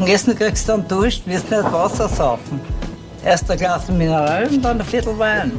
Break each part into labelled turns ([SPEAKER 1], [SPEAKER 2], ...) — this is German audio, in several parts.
[SPEAKER 1] Nach dem Essen kriegst du dann Dusch, wirst nicht Wasser saufen. Erst ein Glas Mineral und dann ein Viertel Wein.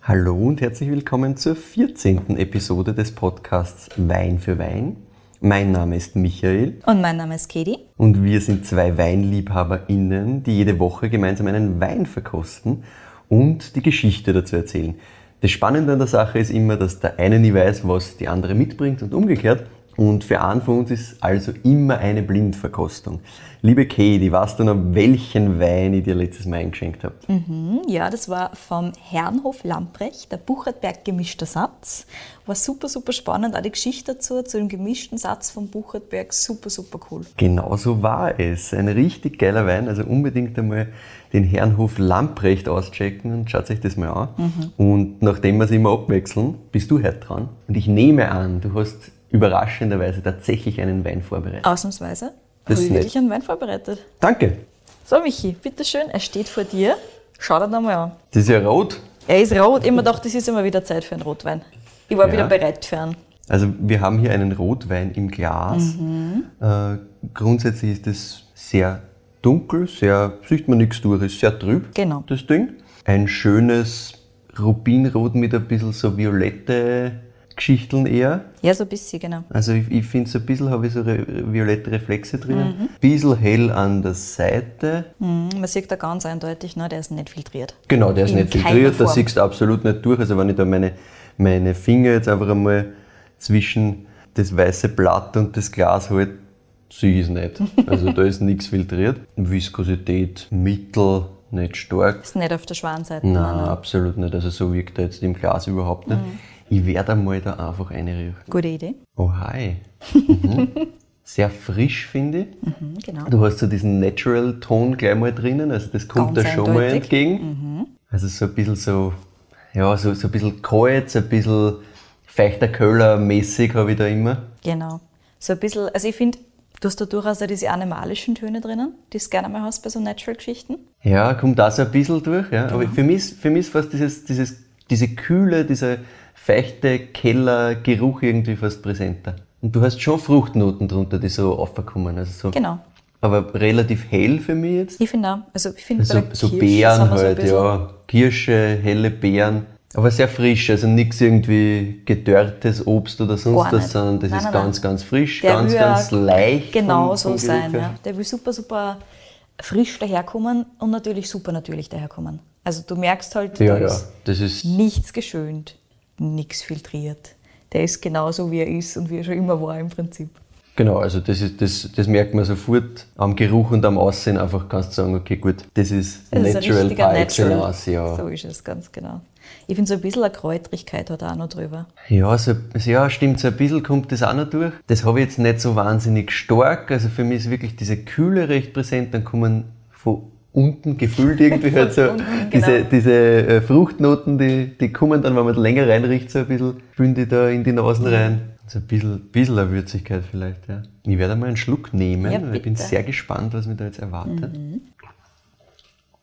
[SPEAKER 2] Hallo und herzlich willkommen zur 14. Episode des Podcasts Wein für Wein. Mein Name ist Michael.
[SPEAKER 3] Und mein Name ist Katie.
[SPEAKER 2] Und wir sind zwei WeinliebhaberInnen, die jede Woche gemeinsam einen Wein verkosten und die Geschichte dazu erzählen. Das Spannende an der Sache ist immer, dass der eine nie weiß, was die andere mitbringt und umgekehrt. Und für einen von uns ist also immer eine Blindverkostung. Liebe Katie, weißt du noch, welchen Wein ich dir letztes Mal eingeschenkt habe?
[SPEAKER 3] Mhm, ja, das war vom Herrenhof Lamprecht, der Buchertberg gemischter Satz. War super, super spannend. Auch die Geschichte dazu, zu dem gemischten Satz vom Buchertberg, super, super cool.
[SPEAKER 2] Genau so war es. Ein richtig geiler Wein. Also unbedingt einmal den Herrenhof Lamprecht auschecken und schaut euch das mal an. Mhm. Und nachdem wir es immer abwechseln, bist du heute dran. Und ich nehme an, du hast überraschenderweise tatsächlich einen Wein vorbereitet.
[SPEAKER 3] Ausnahmsweise. Das habe ich wirklich einen Wein vorbereitet.
[SPEAKER 2] Danke.
[SPEAKER 3] So, Michi, bitteschön, er steht vor dir. Schau dir den mal an.
[SPEAKER 2] Das ist ja rot.
[SPEAKER 3] Er ist rot. Immer gedacht, das ist immer wieder Zeit für einen Rotwein. Ich war ja. wieder bereit für einen.
[SPEAKER 2] Also wir haben hier einen Rotwein im Glas. Mhm. Äh, grundsätzlich ist es sehr dunkel, sehr, sieht man nichts durch, ist sehr trüb,
[SPEAKER 3] genau.
[SPEAKER 2] das Ding. Ein schönes Rubinrot mit ein bisschen so violette Geschichteln eher.
[SPEAKER 3] Ja, so ein bisschen, genau.
[SPEAKER 2] Also ich, ich finde, so ein bisschen habe ich so re violette Reflexe drinnen. Mhm. Ein bisschen hell an der Seite.
[SPEAKER 3] Mhm, man sieht da ganz eindeutig, ne, der ist nicht filtriert.
[SPEAKER 2] Genau, der ist In nicht filtriert, da siehst du absolut nicht durch. Also wenn ich da meine, meine Finger jetzt einfach einmal zwischen das weiße Blatt und das Glas halte, sehe ich es nicht. Also da ist nichts filtriert. Viskosität mittel, nicht stark.
[SPEAKER 3] Ist nicht auf der Schwanseite.
[SPEAKER 2] Nein, nein, absolut nicht. Also so wirkt er jetzt im Glas überhaupt nicht. Mhm. Ich werde einmal da einfach reinriechen.
[SPEAKER 3] Gute Idee.
[SPEAKER 2] Oh, hi. Mhm. Sehr frisch, finde ich.
[SPEAKER 3] Mhm, genau.
[SPEAKER 2] Du hast so diesen Natural-Ton gleich mal drinnen, also das kommt da schon mal entgegen.
[SPEAKER 3] Mhm.
[SPEAKER 2] Also so ein bisschen so, ja, so, so ein bisschen kalt, so ein bisschen feuchter Köller-mäßig habe ich da immer.
[SPEAKER 3] Genau. So ein bisschen, also ich finde, du hast da durchaus auch diese animalischen Töne drinnen, die du gerne mal hast bei so Natural-Geschichten.
[SPEAKER 2] Ja, kommt da so ein bisschen durch, ja. Genau. Aber für mich, für mich ist fast dieses, dieses, diese Kühle, diese feuchte Kellergeruch irgendwie fast präsenter. Und du hast schon Fruchtnoten drunter, die so aufkommen. Also so,
[SPEAKER 3] genau.
[SPEAKER 2] Aber relativ hell für mich jetzt.
[SPEAKER 3] Ich finde auch. Also ich finde
[SPEAKER 2] also, so Beeren halt, so ja. Kirsche, helle Beeren. Aber sehr frisch, also nichts irgendwie gedörrtes Obst oder sonst was, sondern das nein, ist nein, ganz, nein. ganz frisch, Der ganz, ganz leicht.
[SPEAKER 3] Genau vom, vom so sein. Ja. Der will super, super frisch daherkommen und natürlich super natürlich daherkommen. Also du merkst halt,
[SPEAKER 2] ja, da ja. Ist, ist
[SPEAKER 3] nichts geschönt nichts filtriert. Der ist genauso, wie er ist und wie er schon immer war im Prinzip.
[SPEAKER 2] Genau, also das, ist, das, das merkt man sofort am Geruch und am Aussehen. Einfach kannst du sagen, okay, gut, das ist
[SPEAKER 3] das
[SPEAKER 2] natural
[SPEAKER 3] ist par excellence. Ja. So ist es, ganz genau. Ich finde so ein bisschen eine Kräutrigkeit hat auch noch drüber.
[SPEAKER 2] Ja, so, ja, stimmt, so ein bisschen kommt das auch noch durch. Das habe ich jetzt nicht so wahnsinnig stark. Also für mich ist wirklich diese Kühle recht präsent. Dann kommen von unten gefüllt irgendwie halt so. unten, genau. Diese, diese äh, Fruchtnoten, die, die kommen dann, wenn man länger reinriecht, so ein bisschen, spülen die da in die Nasen rein. So ein bisschen, bisschen eine Würzigkeit vielleicht, ja. Ich werde mal einen Schluck nehmen, ja, ich bin sehr gespannt, was mich da jetzt erwartet. Mhm.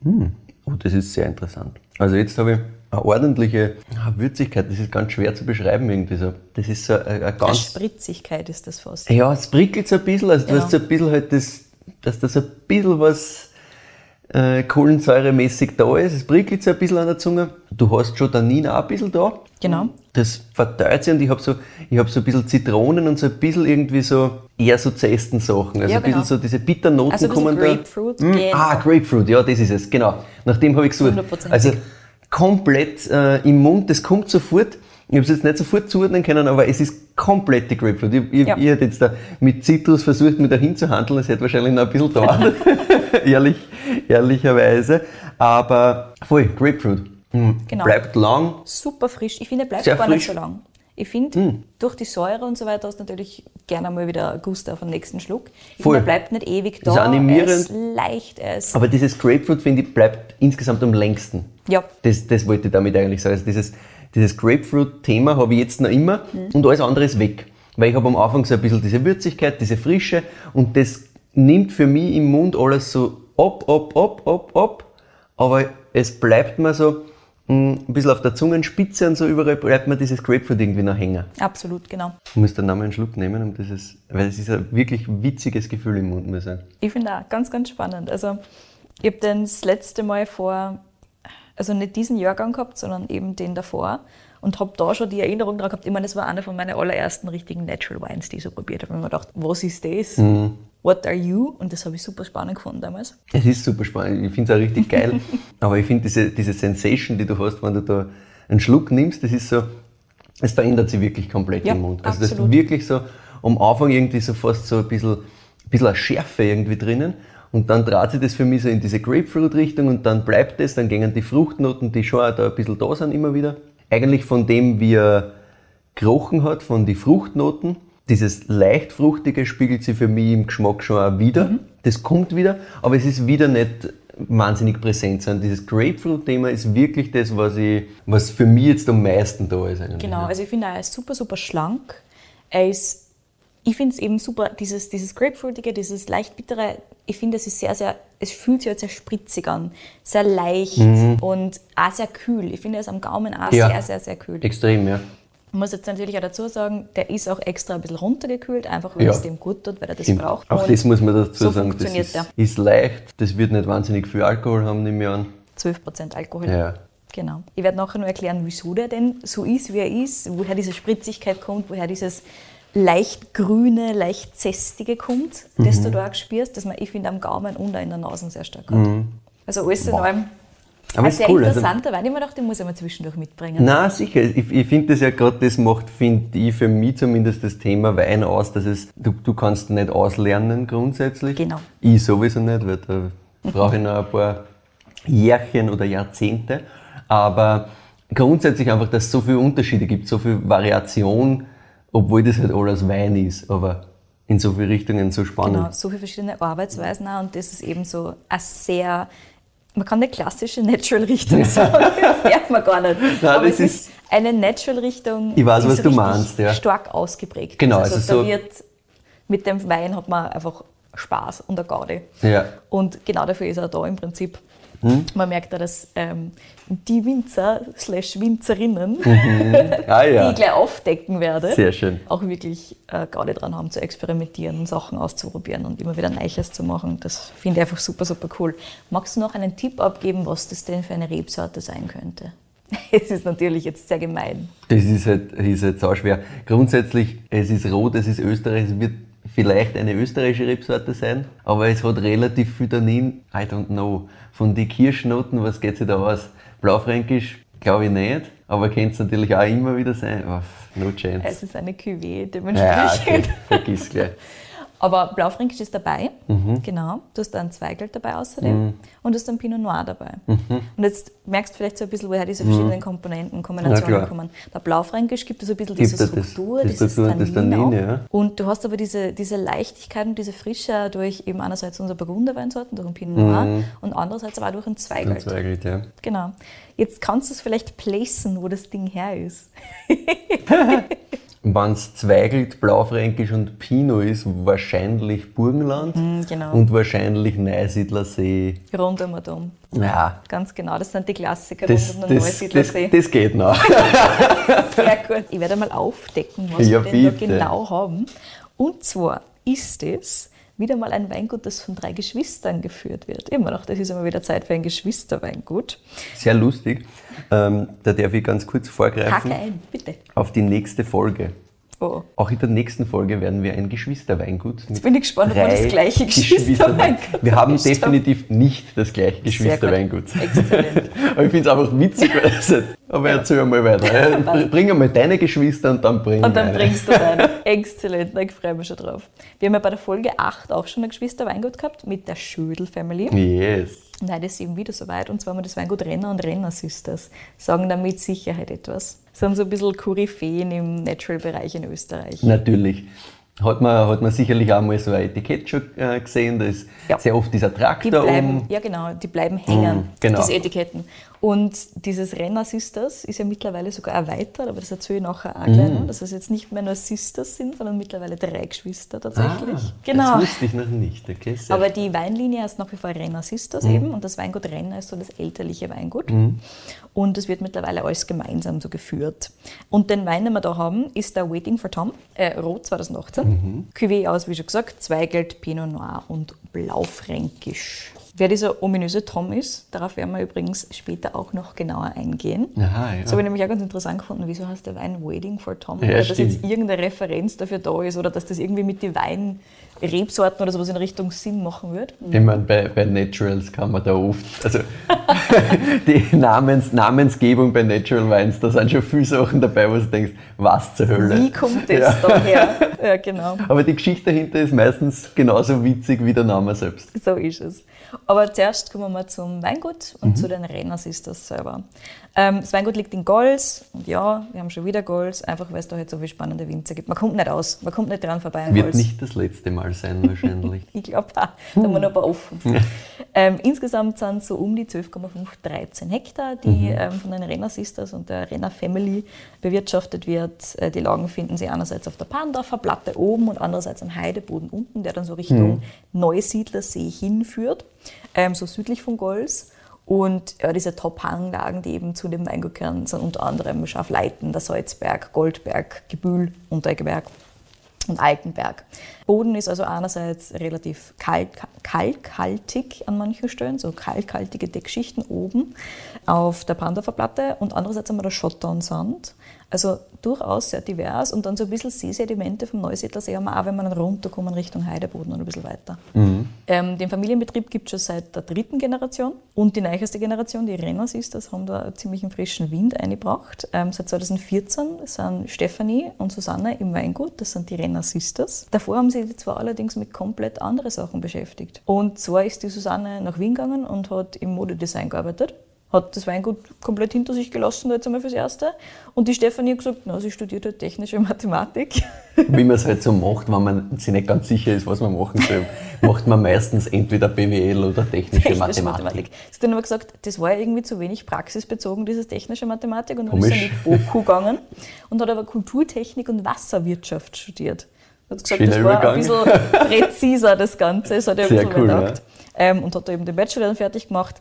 [SPEAKER 2] Hm. Oh, das ist sehr interessant. Also jetzt habe ich eine ordentliche Würzigkeit, das ist ganz schwer zu beschreiben irgendwie so. Das ist so eine, eine ganz... Eine
[SPEAKER 3] Spritzigkeit ist das fast.
[SPEAKER 2] Ja, es prickelt so ein bisschen, also du ja. hast so ein bisschen halt das, dass da so ein bisschen was äh, kohlensäuremäßig da ist. Es prickelt so ein bisschen an der Zunge. Du hast schon Tannin auch ein bisschen da.
[SPEAKER 3] Genau.
[SPEAKER 2] Das verteilt sich und ich habe so, hab so ein bisschen Zitronen und so ein bisschen irgendwie so eher so zesten Sachen. Also ja, ein bisschen genau. so diese Bitternoten also kommen
[SPEAKER 3] Grapefruit,
[SPEAKER 2] da. Hm? Genau. Ah, Grapefruit, ja, das ist es, genau. Nach dem habe ich gesucht. Also komplett äh, im Mund, das kommt sofort. Ich habe es jetzt nicht sofort zuordnen können, aber es ist komplett die Grapefruit. Ich, ich, ja. ich hätte jetzt da mit Zitrus versucht, mit dahin zu handeln. Es hätte wahrscheinlich noch ein bisschen dauert, ehrlich, ehrlicherweise. Aber voll, Grapefruit. Mhm. Genau. Bleibt lang.
[SPEAKER 3] Super frisch. Ich finde, bleibt gar frisch. nicht so lang. Ich finde, mm. durch die Säure und so weiter hast du natürlich gerne mal wieder Gust auf den nächsten Schluck. Ich Voll. Finde, er bleibt nicht ewig da.
[SPEAKER 2] Ist animierend. Er
[SPEAKER 3] ist leicht. Er ist
[SPEAKER 2] Aber dieses Grapefruit, finde ich, bleibt insgesamt am längsten.
[SPEAKER 3] Ja.
[SPEAKER 2] Das, das wollte ich damit eigentlich sagen. Also dieses, dieses Grapefruit-Thema habe ich jetzt noch immer mhm. und alles andere ist weg. Weil ich habe am Anfang so ein bisschen diese Würzigkeit, diese Frische und das nimmt für mich im Mund alles so ab, ab, ab, ab, ab, aber es bleibt mir so mm, ein bisschen auf der Zungenspitze und so überall bleibt mir dieses Grapefruit irgendwie noch hängen.
[SPEAKER 3] Absolut, genau.
[SPEAKER 2] Ich muss dann nochmal einen Schluck nehmen, um dieses, weil es ist ein wirklich witziges Gefühl im Mund, muss ich sagen.
[SPEAKER 3] Ich finde auch ganz, ganz spannend. Also, ich habe den das letzte Mal vor, also nicht diesen Jahrgang gehabt, sondern eben den davor und habe da schon die Erinnerung daran gehabt. Ich meine, das war einer von meinen allerersten richtigen Natural Wines, die ich so probiert habe. Und ich mir gedacht, was ist das?
[SPEAKER 2] Mhm.
[SPEAKER 3] What are you? Und das habe ich super spannend gefunden damals.
[SPEAKER 2] Es ist super spannend, ich finde es auch richtig geil. Aber ich finde diese, diese Sensation, die du hast, wenn du da einen Schluck nimmst, das ist so, es verändert sich wirklich komplett
[SPEAKER 3] Ja,
[SPEAKER 2] im Mund. Also das ist
[SPEAKER 3] absolut.
[SPEAKER 2] wirklich so, am Anfang irgendwie so fast so ein bisschen, ein bisschen eine Schärfe irgendwie drinnen. Und dann dreht sich das für mich so in diese Grapefruit-Richtung und dann bleibt es, dann gehen die Fruchtnoten, die schon auch da ein bisschen da sind immer wieder. Eigentlich von dem, wie er gerochen hat, von den Fruchtnoten, dieses leicht fruchtige spiegelt sich für mich im Geschmack schon auch wieder.
[SPEAKER 3] Mhm.
[SPEAKER 2] Das kommt wieder, aber es ist wieder nicht wahnsinnig präsent, sondern dieses Grapefruit-Thema ist wirklich das, was, ich, was für mich jetzt am meisten da ist. Eigentlich.
[SPEAKER 3] Genau, also ich finde, er ist super, super schlank. Er ist, ich finde es eben super, dieses, dieses Grapefruitige, dieses leicht bittere, ich finde, es ist sehr, sehr, es fühlt sich halt sehr spritzig an, sehr leicht und auch sehr kühl. Ich finde, ist am Gaumen auch
[SPEAKER 2] Ja.
[SPEAKER 3] sehr, sehr, sehr kühl.
[SPEAKER 2] Extrem, ja.
[SPEAKER 3] Ich muss jetzt natürlich auch dazu sagen, der ist auch extra ein bisschen runtergekühlt, einfach weil
[SPEAKER 2] Ja.
[SPEAKER 3] es dem gut tut, weil er das
[SPEAKER 2] Stimmt.
[SPEAKER 3] braucht.
[SPEAKER 2] Auch das muss man dazu
[SPEAKER 3] so
[SPEAKER 2] sagen. Das ist, ist leicht, das wird nicht wahnsinnig viel Alkohol haben, nehme ich an.
[SPEAKER 3] 12% Alkohol.
[SPEAKER 2] Ja.
[SPEAKER 3] Genau. Ich werde nachher noch erklären, wieso der denn so ist, wie er ist, woher diese Spritzigkeit kommt, woher dieses leicht grüne, leicht zästige kommt, das
[SPEAKER 2] Mhm.
[SPEAKER 3] du da auch spürst, dass man, ich finde, am Gaumen und auch in der Nase sehr stark hat. Also alles in allem
[SPEAKER 2] Aber
[SPEAKER 3] ein
[SPEAKER 2] ist
[SPEAKER 3] sehr
[SPEAKER 2] cool. Also,
[SPEAKER 3] interessanter Wein. Ich mir gedacht, den muss ich mal zwischendurch mitbringen.
[SPEAKER 2] na sicher. Ich, ich finde das ja gerade, das macht, finde ich, für mich zumindest das Thema Wein aus, dass es, du, du kannst nicht auslernen grundsätzlich.
[SPEAKER 3] Genau.
[SPEAKER 2] Ich sowieso nicht, weil da brauche ich noch ein paar Jährchen oder Jahrzehnte. Aber grundsätzlich einfach, dass es so viele Unterschiede gibt, so viel Variation, obwohl das halt alles Wein ist, aber in so viele Richtungen so spannend.
[SPEAKER 3] Genau, so viele verschiedene Arbeitsweisen auch und das ist eben so ein sehr, man kann eine klassische Natural-Richtung sagen, das darf man gar nicht.
[SPEAKER 2] Nein,
[SPEAKER 3] Aber es ist eine Natural-Richtung,
[SPEAKER 2] Ich weiß,
[SPEAKER 3] die
[SPEAKER 2] was
[SPEAKER 3] so
[SPEAKER 2] du meinst, ja.
[SPEAKER 3] stark ausgeprägt
[SPEAKER 2] Genau,
[SPEAKER 3] ist. Also,
[SPEAKER 2] also
[SPEAKER 3] da
[SPEAKER 2] so-
[SPEAKER 3] wird, mit dem Wein hat man einfach Spaß und eine Gaude.
[SPEAKER 2] Ja.
[SPEAKER 3] Und genau dafür ist er da im Prinzip.
[SPEAKER 2] Hm?
[SPEAKER 3] Man merkt auch, dass ähm, die Winzer slash Winzerinnen,
[SPEAKER 2] Ah
[SPEAKER 3] die
[SPEAKER 2] ja.
[SPEAKER 3] ich gleich aufdecken werde,
[SPEAKER 2] Sehr schön.
[SPEAKER 3] auch wirklich äh, Gaude dran haben, zu experimentieren, Sachen auszuprobieren und immer wieder Neues zu machen. Das finde ich einfach super, super cool. Magst du noch einen Tipp abgeben, was das denn für eine Rebsorte sein könnte? Es ist natürlich jetzt sehr gemein.
[SPEAKER 2] Das ist halt, ist halt so schwer. Grundsätzlich, es ist rot, es ist Österreich, es wird vielleicht eine österreichische Rebsorte sein, aber es hat relativ viel Tannin. I don't know. Von den Kirschnoten, was geht sich da aus? Blaufränkisch, glaube ich nicht, aber könnte es natürlich auch immer wieder sein. Oh, no chance.
[SPEAKER 3] Es ist eine Cuvée
[SPEAKER 2] ja,
[SPEAKER 3] dementsprechend.
[SPEAKER 2] okay. vergiss gleich.
[SPEAKER 3] Aber Blaufränkisch ist dabei,
[SPEAKER 2] Mhm.
[SPEAKER 3] genau. Du hast einen Zweigelt dabei außerdem und du hast einen Pinot Noir dabei. Und jetzt merkst du vielleicht so ein bisschen, woher diese verschiedenen Komponenten,
[SPEAKER 2] Mhm. Ja,
[SPEAKER 3] Kombinationen
[SPEAKER 2] klar.
[SPEAKER 3] kommen. Der Blaufränkisch gibt es so ein bisschen
[SPEAKER 2] Gibt
[SPEAKER 3] diese
[SPEAKER 2] es das-
[SPEAKER 3] Struktur,
[SPEAKER 2] die
[SPEAKER 3] dieses
[SPEAKER 2] Struktur und das
[SPEAKER 3] Tannin
[SPEAKER 2] Tannin, ja.
[SPEAKER 3] Und du hast aber diese, diese Leichtigkeit und diese Frische durch eben einerseits unsere Burgunderweinsorten, durch den Pinot Noir und andererseits aber auch durch einen Zweigelt.
[SPEAKER 2] Mhm. Zweigelt, ja.
[SPEAKER 3] Genau. Jetzt kannst du es vielleicht placen, wo das Ding her ist.
[SPEAKER 2] Wenn es Zweigelt, Blaufränkisch und Pinot ist, wahrscheinlich Burgenland
[SPEAKER 3] genau.
[SPEAKER 2] und wahrscheinlich Neusiedlersee.
[SPEAKER 3] Rund um und um.
[SPEAKER 2] Ja,
[SPEAKER 3] Ganz genau, das sind die Klassiker
[SPEAKER 2] das,
[SPEAKER 3] rund um den
[SPEAKER 2] das, das,
[SPEAKER 3] Neusiedlersee.
[SPEAKER 2] das geht noch.
[SPEAKER 3] Sehr gut. Ich werde mal aufdecken, was
[SPEAKER 2] Ja,
[SPEAKER 3] wir denn da genau haben. Und zwar ist es wieder mal ein Weingut, das von drei Geschwistern geführt wird. Immer noch, das ist immer wieder Zeit für ein Geschwisterweingut.
[SPEAKER 2] Sehr lustig. Ähm, da darf ich ganz kurz vorgreifen
[SPEAKER 3] Hacke ein, bitte.
[SPEAKER 2] auf die nächste Folge.
[SPEAKER 3] Oh.
[SPEAKER 2] Auch in der nächsten Folge werden wir ein Geschwisterweingut. Jetzt
[SPEAKER 3] bin ich gespannt, ob wir das gleiche Geschwisterweingut
[SPEAKER 2] Wir haben definitiv nicht das gleiche Geschwisterweingut.
[SPEAKER 3] Exzellent.
[SPEAKER 2] Aber ich finde es einfach witzig, weil das aber erzähl mal weiter. Bring einmal deine Geschwister und dann bring
[SPEAKER 3] Und dann
[SPEAKER 2] meine.
[SPEAKER 3] bringst du deine. Exzellent, ich freue mich schon drauf. Wir haben ja bei der Folge 8 auch schon ein Geschwisterweingut gehabt mit der Schödel Family.
[SPEAKER 2] Yes.
[SPEAKER 3] Nein, das ist eben wieder soweit. Und zwar haben wir das Weingut Renner und Renner Sisters. Sagen damit mit Sicherheit etwas. Sie haben so ein bisschen Koryphäen im Natural-Bereich in Österreich.
[SPEAKER 2] Natürlich. Hat man, hat man sicherlich auch mal so ein Etikett schon äh, gesehen, da ist
[SPEAKER 3] Ja.
[SPEAKER 2] sehr oft dieser
[SPEAKER 3] Die
[SPEAKER 2] Traktor
[SPEAKER 3] bleiben,
[SPEAKER 2] um.
[SPEAKER 3] ja genau, die bleiben hängen,
[SPEAKER 2] Mm, genau.
[SPEAKER 3] diese Etiketten. Und dieses Renner Sisters ist ja mittlerweile sogar erweitert, aber das erzähle ich nachher auch gleich noch, dass es jetzt nicht mehr nur Sisters sind, sondern mittlerweile drei Geschwister tatsächlich.
[SPEAKER 2] Ah,
[SPEAKER 3] genau.
[SPEAKER 2] Das wusste ich noch nicht. Okay,
[SPEAKER 3] Aber die Weinlinie heißt nach wie vor Renner Sisters eben und das Weingut Renner ist so das elterliche Weingut. Und es wird mittlerweile alles gemeinsam so geführt. Und den Wein, den wir da haben, ist der Waiting for Tom, äh, Rot 2018. Cuvée aus, wie schon gesagt, Zweigelt, Pinot Noir und Blaufränkisch. Wer dieser ominöse Tom ist, darauf werden wir übrigens später auch noch genauer eingehen.
[SPEAKER 2] Aha, ja.
[SPEAKER 3] Das habe ich nämlich auch ganz interessant gefunden. Wieso heißt der Wein Waiting for Tom?
[SPEAKER 2] Ja,
[SPEAKER 3] oder dass jetzt irgendeine Referenz dafür da ist oder dass das irgendwie mit den Weinrebsorten oder sowas in Richtung Sinn machen wird.
[SPEAKER 2] Ich meine, bei, bei Naturals kann man da oft, also die Namens, Namensgebung bei Natural Wines, da sind schon viele Sachen dabei, wo du denkst, was zur Hölle.
[SPEAKER 3] Wie kommt das
[SPEAKER 2] Ja.
[SPEAKER 3] daher? Ja, genau.
[SPEAKER 2] Aber die Geschichte dahinter ist meistens genauso witzig wie der Name selbst.
[SPEAKER 3] So ist es. Aber zuerst kommen wir zum Weingut und
[SPEAKER 2] Mhm.
[SPEAKER 3] zu den Renners ist das selber. Ähm, das Weingut liegt in Gols und ja, wir haben schon wieder Gols, einfach weil es da halt so viele spannende Winzer gibt. Man kommt nicht aus, man kommt nicht dran vorbei an
[SPEAKER 2] Wird
[SPEAKER 3] Gols.
[SPEAKER 2] nicht das letzte Mal sein, wahrscheinlich.
[SPEAKER 3] Ich glaube auch, da haben wir noch ein paar offen. Ähm, insgesamt sind es so um die 12,5, 13 Hektar, die ähm, von den Renner Sisters und der Renner Family bewirtschaftet wird. Äh, die Lagen finden Sie einerseits auf der Pandorfer Platte oben und andererseits am Heideboden unten, der dann so Richtung Neusiedlersee hinführt, ähm, so südlich von Gols. Und ja, diese Top-Hanglagen, die eben zu dem Weingut gehören, sind unter anderem Schafleiten, der Salzberg, Goldberg, Gebühl, Untergeberg und Altenberg. Boden ist also einerseits relativ kalt, kalkhaltig an manchen Stellen, so kalkhaltige Deckschichten oben auf der Pandorfer Platte und andererseits haben wir da Schotter und Sand. Also durchaus sehr divers und dann so ein bisschen Seesedimente vom Neusiedlersee haben wir auch, wenn wir dann runterkommen Richtung Heideboden und ein bisschen weiter. Ähm, den Familienbetrieb gibt es schon seit der dritten Generation und die neueste Generation, die Renner Sisters, haben da einen ziemlichen frischen Wind eingebracht. Ähm, seit 2014 sind Stefanie und Susanne im Weingut, das sind die Renner Sisters. Davor haben sie sich zwar allerdings mit komplett anderen Sachen beschäftigt. Und zwar ist die Susanne nach Wien gegangen und hat im Modedesign gearbeitet hat das Weingut komplett hinter sich gelassen, jetzt einmal fürs Erste. Und die Stefanie hat gesagt, na, sie studiert halt technische Mathematik.
[SPEAKER 2] Wie man es halt so macht, wenn man sich nicht ganz sicher ist, was man machen soll, macht man meistens entweder BWL oder technische
[SPEAKER 3] Technische
[SPEAKER 2] Mathematik.
[SPEAKER 3] Sie hat dann aber gesagt, das war ja irgendwie zu wenig praxisbezogen, dieses technische Mathematik. Und dann ist
[SPEAKER 2] Komisch.
[SPEAKER 3] sie in die BOKU gegangen und hat aber Kulturtechnik und Wasserwirtschaft studiert. Hat gesagt,
[SPEAKER 2] Schöner
[SPEAKER 3] das war ein bisschen präziser, das Ganze. Das hat er
[SPEAKER 2] Sehr
[SPEAKER 3] bisschen
[SPEAKER 2] cool,
[SPEAKER 3] gedacht. Ähm, und hat da eben den Bachelor dann fertig gemacht.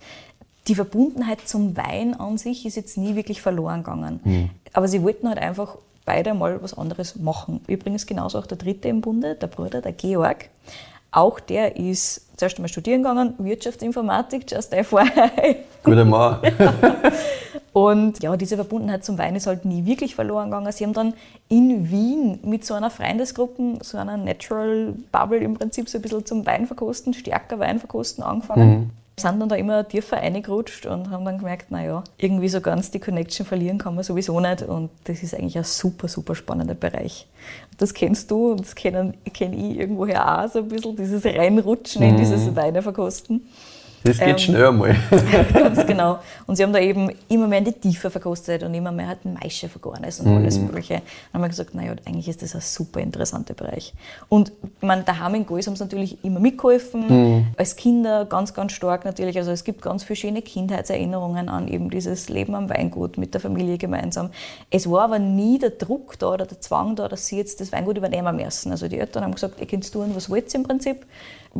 [SPEAKER 3] Die Verbundenheit zum Wein an sich ist jetzt nie wirklich verloren gegangen.
[SPEAKER 2] Hm.
[SPEAKER 3] Aber sie wollten halt einfach beide mal was anderes machen. Übrigens genauso auch der dritte im Bunde, der Bruder, der Georg. Auch der ist zuerst einmal studieren gegangen, Wirtschaftsinformatik, just FYI.
[SPEAKER 2] Guter Mann.
[SPEAKER 3] Und ja, diese Verbundenheit zum Wein ist halt nie wirklich verloren gegangen. Sie haben dann in Wien mit so einer Freundesgruppe, so einer Natural Bubble im Prinzip so ein bisschen zum Weinverkosten, stärker Weinverkosten angefangen. Sind dann da immer tiefer reingerutscht und haben dann gemerkt, naja, irgendwie so ganz die Connection verlieren kann man sowieso nicht. Und das ist eigentlich ein super, super spannender Bereich. Das kennst du und das kenne kenn ich irgendwoher auch so ein bisschen, dieses Reinrutschen in dieses Weineverkosten.
[SPEAKER 2] Das geht
[SPEAKER 3] Ähm,
[SPEAKER 2] schnell einmal.
[SPEAKER 3] Ganz genau. Und sie haben da eben immer mehr in die Tiefe verkostet und immer mehr halt Maische Vergorenes und alles Mögliche. Dann haben wir gesagt, naja, eigentlich ist das ein super interessanter Bereich. Und meine, daheim in Gois haben sie natürlich immer mitgeholfen, als Kinder ganz, ganz stark natürlich. Also es gibt ganz viele schöne Kindheitserinnerungen an eben dieses Leben am Weingut mit der Familie gemeinsam. Es war aber nie der Druck da oder der Zwang da, dass sie jetzt das Weingut übernehmen müssen. Also die Eltern haben gesagt, ihr könnt tun, was wollt ihr im Prinzip.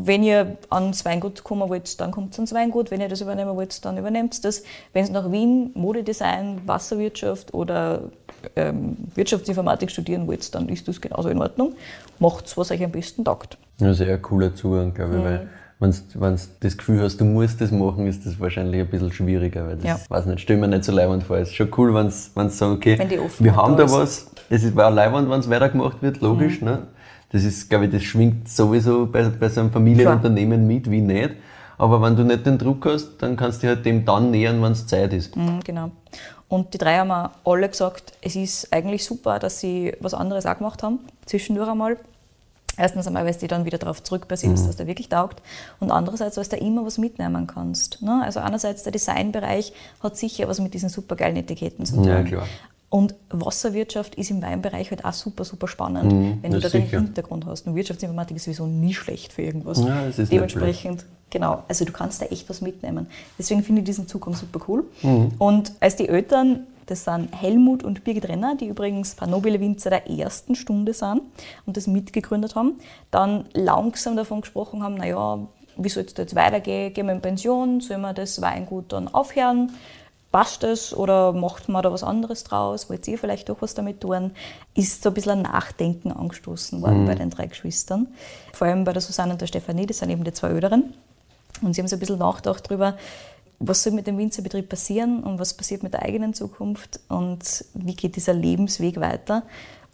[SPEAKER 3] Wenn ihr ans Weingut kommen wollt, dann kommt ans Weingut. Wenn ihr das übernehmen wollt, dann übernehmt das. Wenn es nach Wien Modedesign, Wasserwirtschaft oder ähm, Wirtschaftsinformatik studieren wollt, dann ist das genauso in Ordnung. Macht was euch am besten taugt.
[SPEAKER 2] Ja, sehr cooler Zugang, glaube ich, weil wenn du das Gefühl hast, du musst das machen, ist das wahrscheinlich ein bisschen schwieriger, weil das,
[SPEAKER 3] Ja.
[SPEAKER 2] weiß nicht, stell mir nicht so leibend vor. Es ist schon cool, wenn sie sagen, okay, wir haben
[SPEAKER 3] da
[SPEAKER 2] was, es ist- war auch leibend, wenn es weitergemacht wird, logisch, ne? Das ist, glaube ich, das schwingt sowieso bei, bei so einem Familienunternehmen mit, wie nicht. Aber wenn du nicht den Druck hast, dann kannst du dich halt dem dann nähern, wenn es Zeit ist.
[SPEAKER 3] Mhm, genau. Und die drei haben auch alle gesagt, es ist eigentlich super, dass sie was anderes auch gemacht haben, zwischendurch einmal. Erstens einmal, weil du dann wieder darauf zurückbasiert, dass der wirklich taugt. Und andererseits, weil du da immer was mitnehmen kannst. Ne? Also einerseits der Designbereich hat sicher was mit diesen supergeilen Etiketten zu tun.
[SPEAKER 2] Ja, klar.
[SPEAKER 3] Und Wasserwirtschaft ist im Weinbereich halt auch super, super spannend,
[SPEAKER 2] Mhm,
[SPEAKER 3] wenn du
[SPEAKER 2] das
[SPEAKER 3] da den
[SPEAKER 2] sicher.
[SPEAKER 3] Hintergrund hast. Und Wirtschaftsinformatik ist sowieso nie schlecht für irgendwas.
[SPEAKER 2] Ja, es ist
[SPEAKER 3] Dementsprechend, genau, also du kannst da echt was mitnehmen. Deswegen finde ich diesen Zugang super cool.
[SPEAKER 2] Mhm.
[SPEAKER 3] Und als die Eltern, das sind Helmut und Birgit Renner, die übrigens paar nobile Winzer der ersten Stunde sind und das mitgegründet haben, dann langsam davon gesprochen haben, naja, wie soll es da jetzt weitergehen? Gehen wir in Pension? Sollen wir das Weingut dann aufhören? Passt das oder macht man da was anderes draus? Wollt ihr vielleicht doch was damit tun? Ist so ein bisschen ein Nachdenken angestoßen worden bei den drei Geschwistern. Vor allem bei der Susanne und der Stefanie, das sind eben die zwei Älteren. Und sie haben so ein bisschen nachgedacht darüber, was soll mit dem Winzerbetrieb passieren und was passiert mit der eigenen Zukunft und wie geht dieser Lebensweg weiter.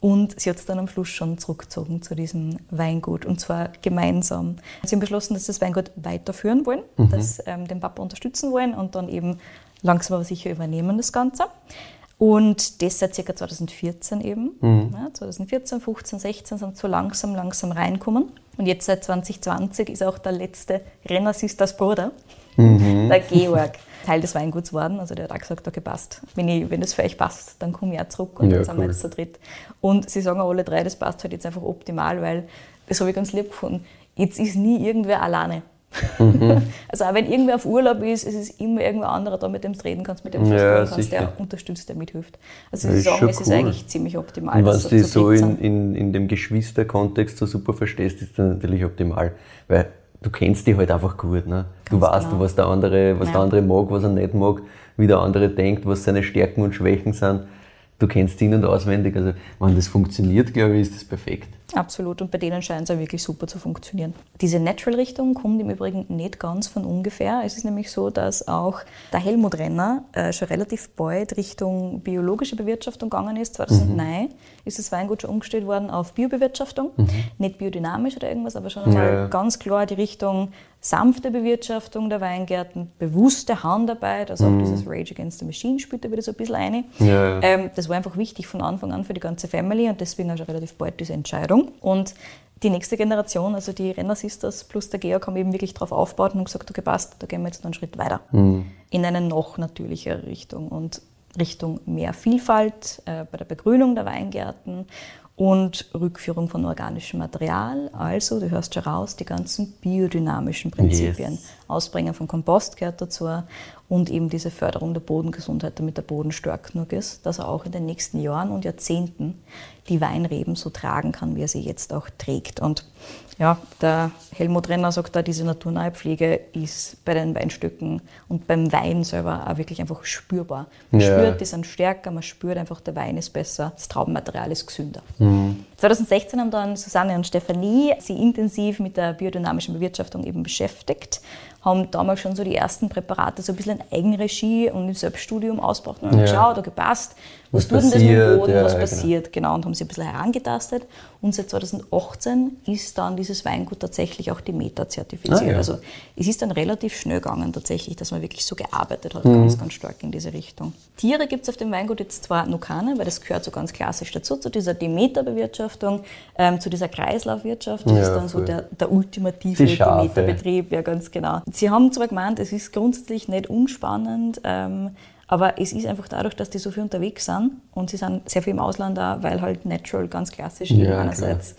[SPEAKER 3] Und sie hat es dann am Schluss schon zurückgezogen zu diesem Weingut und zwar gemeinsam. Sie haben beschlossen, dass sie das Weingut weiterführen wollen, dass ähm, den Papa unterstützen wollen und dann eben langsam aber sicher übernehmen das Ganze. Und das seit ca. 2014 eben. Ja, 2014, 15, 16 sind so langsam, langsam reinkommen. Und jetzt seit 2020 ist auch der letzte Renner Sisters Bruder, der Georg, Teil des Weinguts worden. Also der hat auch gesagt, okay, passt. Wenn, ich, wenn das für euch passt, dann komme ich auch zurück und
[SPEAKER 2] Ja,
[SPEAKER 3] dann sind wir
[SPEAKER 2] cool.
[SPEAKER 3] jetzt zu dritt. Und sie sagen auch alle drei, das passt halt jetzt einfach optimal, weil das habe ich ganz lieb gefunden. Jetzt ist nie irgendwer alleine.
[SPEAKER 2] Mhm.
[SPEAKER 3] also auch wenn irgendwer auf Urlaub ist, es ist immer irgendwer anderer da, mit dem du reden kannst, mit dem du
[SPEAKER 2] Ja,
[SPEAKER 3] kannst,
[SPEAKER 2] sicher.
[SPEAKER 3] der unterstützt, der mithilft. Also
[SPEAKER 2] Das ist
[SPEAKER 3] sagen, es ist
[SPEAKER 2] cool.
[SPEAKER 3] eigentlich ziemlich optimal.
[SPEAKER 2] Und wenn du dich so
[SPEAKER 3] dritt
[SPEAKER 2] in, in, in dem Geschwisterkontext so super verstehst, ist das natürlich optimal. Weil du kennst die halt einfach gut. Ne? Du weißt,
[SPEAKER 3] genau.
[SPEAKER 2] was, der andere, was
[SPEAKER 3] Ja.
[SPEAKER 2] der andere mag, was er nicht mag, wie der andere denkt, was seine Stärken und Schwächen sind. Du kennst ihn und auswendig. Also, wenn das funktioniert, glaube ich, ist das perfekt.
[SPEAKER 3] Absolut. Und bei denen scheint es auch wirklich super zu funktionieren. Diese Natural-Richtung kommt im Übrigen nicht ganz von ungefähr. Es ist nämlich so, dass auch der Helmut Renner äh, schon relativ bald Richtung biologische Bewirtschaftung gegangen ist. 2009 ist das Weingut schon umgestellt worden auf Biobewirtschaftung. Nicht biodynamisch oder irgendwas, aber schon einmal
[SPEAKER 2] Ja, ja.
[SPEAKER 3] ganz klar die Richtung sanfte Bewirtschaftung der Weingärten, bewusste Handarbeit, also auch dieses Rage Against the Machine spielt da wieder so ein bisschen eine.
[SPEAKER 2] Ja, ja.
[SPEAKER 3] Ähm, das war einfach wichtig von Anfang an für die ganze Family und deswegen auch schon relativ bald diese Entscheidung. Und die nächste Generation, also die Renner Sisters plus der Georg, haben eben wirklich darauf aufgebaut und gesagt, okay, passt, da gehen wir jetzt noch einen Schritt weiter. In eine noch natürlichere Richtung und Richtung mehr Vielfalt äh, bei der Begrünung der Weingärten und Rückführung von organischem Material. Also, du hörst schon raus, die ganzen biodynamischen Prinzipien.
[SPEAKER 2] Yes.
[SPEAKER 3] Ausbringen von Kompost gehört dazu und eben diese Förderung der Bodengesundheit, damit der Boden stark genug ist, dass er auch in den nächsten Jahren und Jahrzehnten die Weinreben so tragen kann, wie er sie jetzt auch trägt. Und ja, der Helmut Renner sagt da, diese naturnahe Pflege ist bei den Weinstöcken und beim Wein selber auch wirklich einfach spürbar. Man
[SPEAKER 2] Ja.
[SPEAKER 3] spürt, die sind stärker, man spürt einfach, der Wein ist besser, das Traubenmaterial ist gesünder.
[SPEAKER 2] Mhm.
[SPEAKER 3] 2016 haben dann Susanne und Stefanie sich intensiv mit der biodynamischen Bewirtschaftung eben beschäftigt, haben damals schon so die ersten Präparate so ein bisschen in Eigenregie und im Selbststudium ausgebracht und
[SPEAKER 2] Ja.
[SPEAKER 3] geschaut, okay, passt, was,
[SPEAKER 2] Was
[SPEAKER 3] tut denn das mit dem
[SPEAKER 2] passiert?
[SPEAKER 3] Boden,
[SPEAKER 2] Ja,
[SPEAKER 3] was
[SPEAKER 2] genau.
[SPEAKER 3] passiert, genau, und haben sich ein bisschen herangetastet. Und seit 2018 ist dann dieses Weingut tatsächlich auch die Meta zertifiziert.
[SPEAKER 2] Ah, ja.
[SPEAKER 3] Also es ist dann relativ schnell gegangen tatsächlich, dass man wirklich so gearbeitet
[SPEAKER 2] Mhm.
[SPEAKER 3] hat, ganz, ganz stark in diese Richtung. Tiere gibt es auf dem Weingut jetzt zwar noch keine, weil das gehört so ganz klassisch dazu, zu dieser Demeter-Bewirtschaftung, ähm, zu dieser Kreislaufwirtschaft. Das
[SPEAKER 2] Ja,
[SPEAKER 3] ist dann so
[SPEAKER 2] cool.
[SPEAKER 3] der, der ultimative. Demeter-Betrieb, ja ganz genau. Sie haben zwar gemeint, es ist grundsätzlich nicht unspannend, ähm, aber es ist einfach dadurch, dass die so viel unterwegs sind und sie sind sehr viel im Ausland da, weil halt Natural ganz klassisch
[SPEAKER 2] Ja,
[SPEAKER 3] einerseits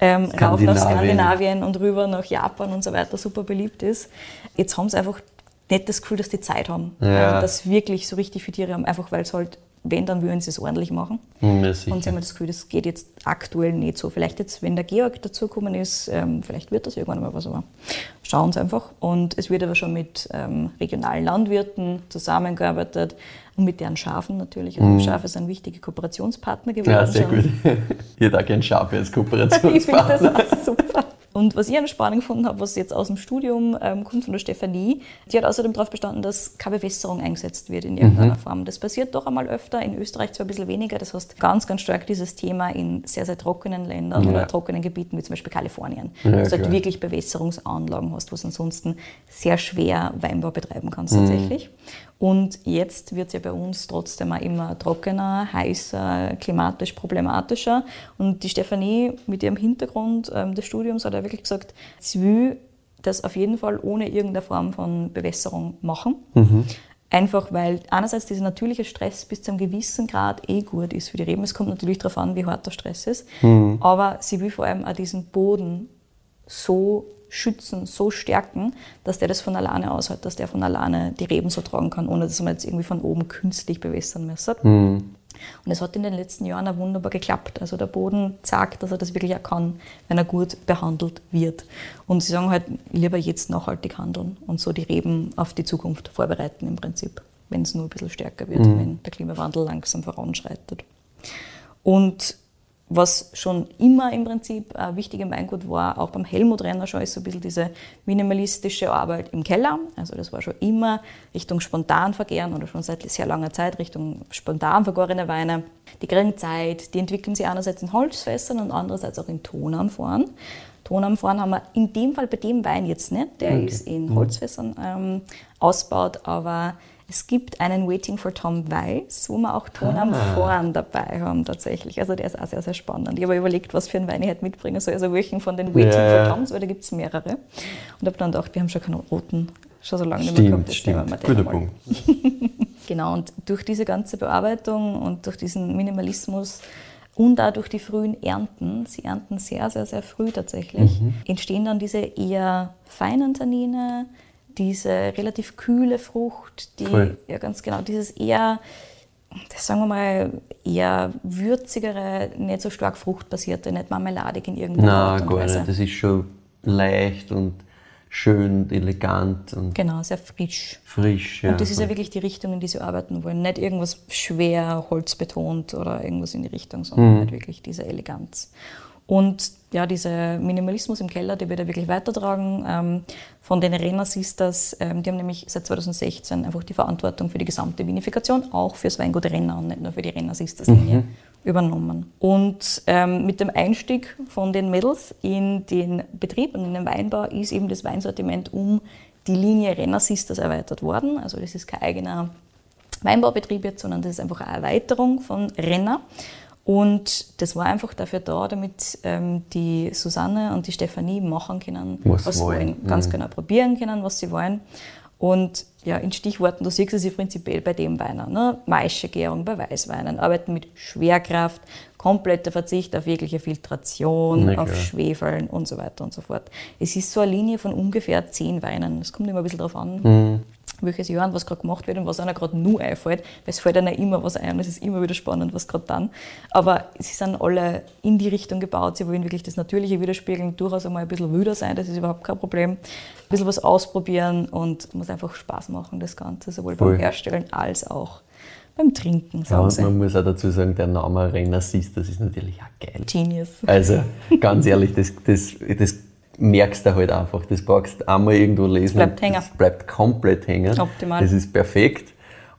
[SPEAKER 3] ähm, rauf nach
[SPEAKER 2] Skandinavien.
[SPEAKER 3] Und rüber nach Japan und so weiter super beliebt ist. Jetzt haben sie einfach nicht das Gefühl, dass die Zeit haben,
[SPEAKER 2] Ja.
[SPEAKER 3] ähm, dass wirklich so richtig viele Tiere haben, einfach weil es halt, wenn, dann würden sie es ordentlich machen.
[SPEAKER 2] Hm, Ja, sicher.
[SPEAKER 3] Und sie haben das Gefühl, das geht jetzt aktuell nicht so. Vielleicht jetzt, wenn der Georg dazugekommen ist, ähm, vielleicht wird das irgendwann mal was, aber schauen Sie einfach. Und es wird aber schon mit ähm, regionalen Landwirten zusammengearbeitet und mit deren Schafen natürlich. Also Schafe sind wichtige Kooperationspartner geworden.
[SPEAKER 2] Mhm. ja, sehr
[SPEAKER 3] schon.
[SPEAKER 2] gut. hätte auch gerne Schafe als
[SPEAKER 3] Ich finde
[SPEAKER 2] Kooperationspartner.
[SPEAKER 3] das auch super. Und was ich an spannend gefunden habe, was jetzt aus dem Studium ähm, kommt von der Stefanie, die hat außerdem darauf bestanden, dass keine Bewässerung eingesetzt wird in irgendeiner
[SPEAKER 2] Mhm.
[SPEAKER 3] Form. Das passiert doch einmal öfter, in Österreich zwar ein bisschen weniger, das heißt ganz, ganz stark dieses Thema in sehr, sehr trockenen Ländern
[SPEAKER 2] Ja.
[SPEAKER 3] oder trockenen Gebieten, wie zum Beispiel Kalifornien,
[SPEAKER 2] Ja,
[SPEAKER 3] wo du halt wirklich Bewässerungsanlagen hast, wo du ansonsten sehr schwer Weinbau betreiben kannst
[SPEAKER 2] Mhm.
[SPEAKER 3] tatsächlich. Und jetzt wird es ja bei uns trotzdem auch immer trockener, heißer, klimatisch problematischer. Und die Stefanie mit ihrem Hintergrund ähm, des Studiums hat ja wirklich gesagt, sie will das auf jeden Fall ohne irgendeine Form von Bewässerung machen. Einfach weil einerseits dieser natürliche Stress bis zu einem gewissen Grad eh gut ist für die Reben. Es kommt natürlich darauf an, wie hart der Stress ist.
[SPEAKER 2] Mhm.
[SPEAKER 3] Aber sie will vor allem auch diesen Boden so schützen, so stärken, dass der das von alleine aushält, dass der von alleine die Reben so tragen kann, ohne dass man jetzt irgendwie von oben künstlich bewässern müsste.
[SPEAKER 2] Mhm.
[SPEAKER 3] Und es hat in den letzten Jahren auch wunderbar geklappt. Also der Boden zeigt, dass er das wirklich auch kann, wenn er gut behandelt wird. Und sie sagen halt, lieber jetzt nachhaltig handeln und so die Reben auf die Zukunft vorbereiten im Prinzip, wenn es nur ein bisschen stärker wird,
[SPEAKER 2] Mhm.
[SPEAKER 3] wenn der Klimawandel langsam voranschreitet. Und was schon immer im Prinzip ein wichtiger Weingut war, auch beim Helmut Renner schon, ist so ein bisschen diese minimalistische Arbeit im Keller. Also das war schon immer Richtung Spontanvergären oder schon seit sehr langer Zeit Richtung spontan vergorene Weine. Die kriegen Zeit, die entwickeln sich einerseits in Holzfässern und andererseits auch in Tonamphoren. Tonamphoren haben wir in dem Fall bei dem Wein jetzt nicht, der ist in Holzfässern ähm, ausbaut, aber es gibt einen Waiting for Tom Weiss, wo wir auch Tonamphoren dabei haben tatsächlich. Also der ist auch sehr, sehr spannend. Ich habe überlegt, was für einen Wein ich hätte mitbringen soll. Also welchen von den Waiting
[SPEAKER 2] Ja,
[SPEAKER 3] for Toms, weil da gibt es mehrere. Und habe dann gedacht, wir haben schon keinen roten, schon so lange nicht mehr gehabt.
[SPEAKER 2] Stimmt, stimmt. Guter. Punkt.
[SPEAKER 3] Genau, und durch diese ganze Bearbeitung und durch diesen Minimalismus und auch durch die frühen Ernten, sie ernten sehr, sehr, sehr früh tatsächlich,
[SPEAKER 2] Mhm.
[SPEAKER 3] entstehen dann diese eher feinen Tannine, diese relativ kühle Frucht, die,
[SPEAKER 2] Voll.
[SPEAKER 3] ja ganz genau, dieses eher, das sagen wir mal, eher würzigere, nicht so stark fruchtbasierte, nicht marmeladig in irgendeiner Art und
[SPEAKER 2] gar
[SPEAKER 3] Weise.
[SPEAKER 2] nicht. Das ist schon leicht und schön, elegant und
[SPEAKER 3] Genau, sehr frisch.
[SPEAKER 2] frisch. Ja.
[SPEAKER 3] Und das ist ja wirklich die Richtung, in die sie arbeiten wollen. Nicht irgendwas schwer, holzbetont oder irgendwas in die Richtung, sondern halt wirklich diese Eleganz. Und ja, dieser Minimalismus im Keller, der wird ja wirklich weitertragen. Ähm, von den Renner Sisters, ähm, die haben nämlich seit 2016 einfach die Verantwortung für die gesamte Vinifikation, auch fürs Weingut Renner und nicht nur für die Renner Sisters Linie, übernommen. Und ähm, mit dem Einstieg von den Mädels in den Betrieb und in den Weinbau ist eben das Weinsortiment um die Linie Renner Sisters erweitert worden. Also das ist kein eigener Weinbaubetrieb jetzt, sondern das ist einfach eine Erweiterung von Renner. Und das war einfach dafür da, damit ähm, die Susanne und die Stefanie machen können,
[SPEAKER 2] Was
[SPEAKER 3] was,
[SPEAKER 2] sie
[SPEAKER 3] wollen.
[SPEAKER 2] wollen.
[SPEAKER 3] Ganz
[SPEAKER 2] Mhm.
[SPEAKER 3] genau probieren können, was sie wollen. Und ja, in Stichworten, du siehst es ja prinzipiell bei dem Weiner. Ne? Maischegärung bei Weißweinen, arbeiten mit Schwerkraft, kompletter Verzicht auf jegliche Filtration,
[SPEAKER 2] Na
[SPEAKER 3] auf. Schwefeln und so weiter und so fort. Es ist so eine Linie von ungefähr zehn Weinen. Es kommt immer ein bisschen darauf an,
[SPEAKER 2] Mhm.
[SPEAKER 3] Welches Jahr und was gerade gemacht wird und was einer gerade nur einfällt. Weil es fällt einer immer was ein und es ist immer wieder spannend, was gerade dann. Aber sie sind alle in die Richtung gebaut. Sie wollen wirklich das Natürliche widerspiegeln, durchaus einmal ein bisschen wilder sein, das ist überhaupt kein Problem. Ein bisschen was ausprobieren und muss einfach Spaß machen, das Ganze, sowohl
[SPEAKER 2] Voll.
[SPEAKER 3] beim Herstellen als auch beim Trinken,
[SPEAKER 2] Ja, und man muss auch dazu sagen, der Name siehst, das ist natürlich auch geil.
[SPEAKER 3] Genius.
[SPEAKER 2] Also ganz ehrlich, das, das, das merkst du halt einfach. Das brauchst du einmal irgendwo lesen.
[SPEAKER 3] bleibt
[SPEAKER 2] und
[SPEAKER 3] hängen.
[SPEAKER 2] Das bleibt komplett hängen.
[SPEAKER 3] Optimal.
[SPEAKER 2] Das ist perfekt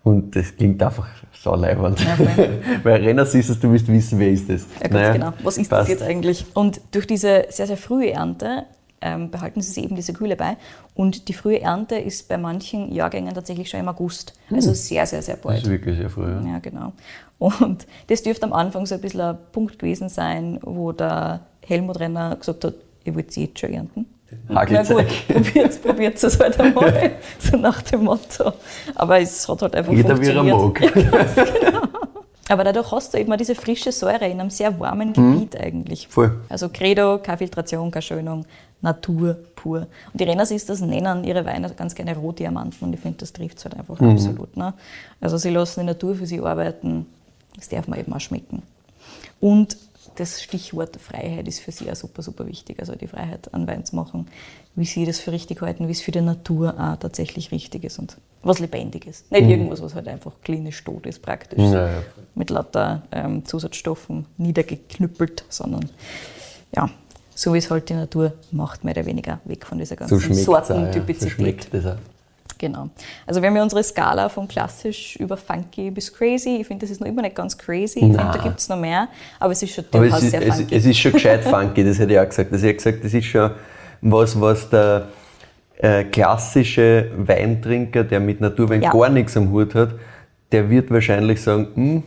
[SPEAKER 2] und das klingt einfach so leibend.
[SPEAKER 3] Ja.
[SPEAKER 2] Weil Renner siehst du, du willst wissen, wer ist das.
[SPEAKER 3] Ja, ganz
[SPEAKER 2] Naja,
[SPEAKER 3] genau. Was ist
[SPEAKER 2] passt.
[SPEAKER 3] das jetzt eigentlich? Und durch diese sehr, sehr frühe Ernte ähm, behalten sie sich eben diese Kühle bei. Und die frühe Ernte ist bei manchen Jahrgängen tatsächlich schon im August. Also sehr, sehr, sehr
[SPEAKER 2] Das
[SPEAKER 3] bald.
[SPEAKER 2] ist wirklich sehr früh. Ja.
[SPEAKER 3] Ja, genau. Und das dürfte am Anfang so ein bisschen ein Punkt gewesen sein, wo der Helmut Renner gesagt hat, ihr wollt sie jetzt schon ernten. Na gut, probiert, probiert es halt einmal, so nach dem Motto. Aber es hat halt einfach
[SPEAKER 2] Jeder wie er
[SPEAKER 3] funktioniert.
[SPEAKER 2] mag.
[SPEAKER 3] Aber dadurch hast du eben diese frische Säure in einem sehr warmen
[SPEAKER 2] Mhm.
[SPEAKER 3] Gebiet eigentlich.
[SPEAKER 2] Voll.
[SPEAKER 3] Also Credo, keine Filtration, keine Schönung, Natur pur. Und die Renners ist das nennen ihre Weine ganz gerne Rotdiamanten und ich finde, das trifft es halt einfach
[SPEAKER 2] Mhm.
[SPEAKER 3] absolut. Ne? Also sie lassen die Natur für sie arbeiten, das darf man eben auch schmecken. Und das Stichwort Freiheit ist für sie auch super, super wichtig. Also die Freiheit an Wein zu machen, wie sie das für richtig halten, wie es für die Natur auch tatsächlich richtig ist und was lebendig ist. Nicht irgendwas, was halt einfach klinisch tot ist praktisch
[SPEAKER 2] Mhm. Ja, ja.
[SPEAKER 3] mit lauter ähm, Zusatzstoffen niedergeknüppelt, sondern ja, so wie es halt die Natur macht, mehr oder weniger weg von dieser
[SPEAKER 2] So
[SPEAKER 3] ganzen.
[SPEAKER 2] So
[SPEAKER 3] Sortentypizität.
[SPEAKER 2] schmeckt das auch.
[SPEAKER 3] Genau. Also wir haben ja unsere Skala von klassisch über funky bis crazy. Ich finde, das ist noch immer nicht ganz crazy. Ich finde, da gibt es noch mehr, aber es ist schon durchaus
[SPEAKER 2] es
[SPEAKER 3] sehr
[SPEAKER 2] es,
[SPEAKER 3] funky.
[SPEAKER 2] es ist schon gescheit funky, das hätte ich auch gesagt. Also ich habe gesagt, das ist schon was, was der äh, klassische Weintrinker, der mit Naturwein
[SPEAKER 3] Ja.
[SPEAKER 2] gar nichts am Hut hat, der wird wahrscheinlich sagen, hm,